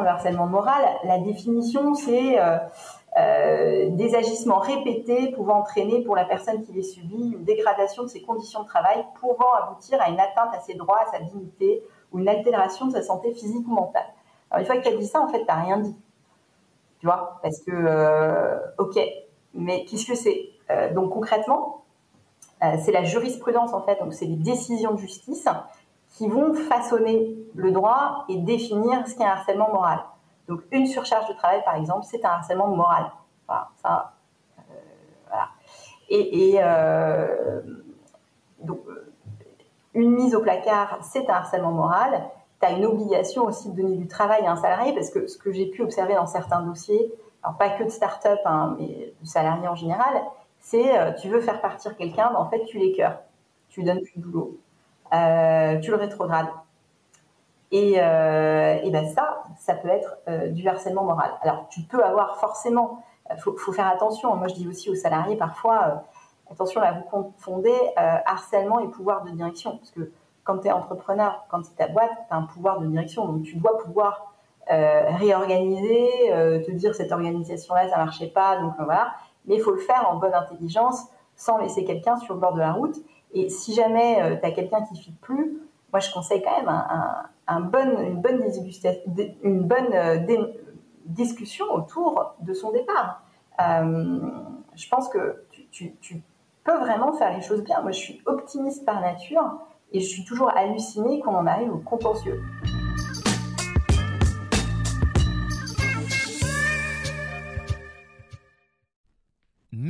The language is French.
Le harcèlement moral, la définition, c'est euh, euh, des agissements répétés pouvant entraîner pour la personne qui les subit une dégradation de ses conditions de travail pouvant aboutir à une atteinte à ses droits, à sa dignité ou une altération de sa santé physique ou mentale. Alors, une fois que tu as dit ça, en fait, tu n'as rien dit. Tu vois? Parce que, euh, ok, mais qu'est-ce que c'est? Donc, concrètement, c'est la jurisprudence, en fait, donc c'est les décisions de justice qui vont façonner le droit et définir ce qu'est un harcèlement moral. Donc, une surcharge de travail, par exemple, c'est un harcèlement moral. Euh. Et, euh, donc, une mise au placard, c'est un harcèlement moral. Tu as une obligation aussi de donner du travail à un salarié, parce que ce que j'ai pu observer dans certains dossiers, alors pas que de start-up, hein, mais de salariés en général, c'est euh, tu veux faire partir quelqu'un, mais en fait, tu l'écœures. Tu lui donnes plus de boulot. Euh, tu le rétrogrades. Et, euh, et, ben ça, ça peut être euh, du harcèlement moral. Alors, tu peux avoir forcément, il faut, faire attention. Moi, je dis aussi aux salariés parfois, attention là, vous confondez harcèlement et pouvoir de direction. Parce que quand tu es entrepreneur, quand c'est ta boîte, tu as un pouvoir de direction. Donc, tu dois pouvoir réorganiser, te dire cette organisation-là, ça marchait pas. Donc, voilà. Mais il faut le faire en bonne intelligence, sans laisser quelqu'un sur le bord de la route. Et si jamais euh, tu as quelqu'un qui ne plus, moi je conseille quand même une bonne euh, discussion autour de son départ. Euh, je pense que tu, tu, peux vraiment faire les choses bien. Moi je suis optimiste par nature et je suis toujours hallucinée quand on arrive au contentieux.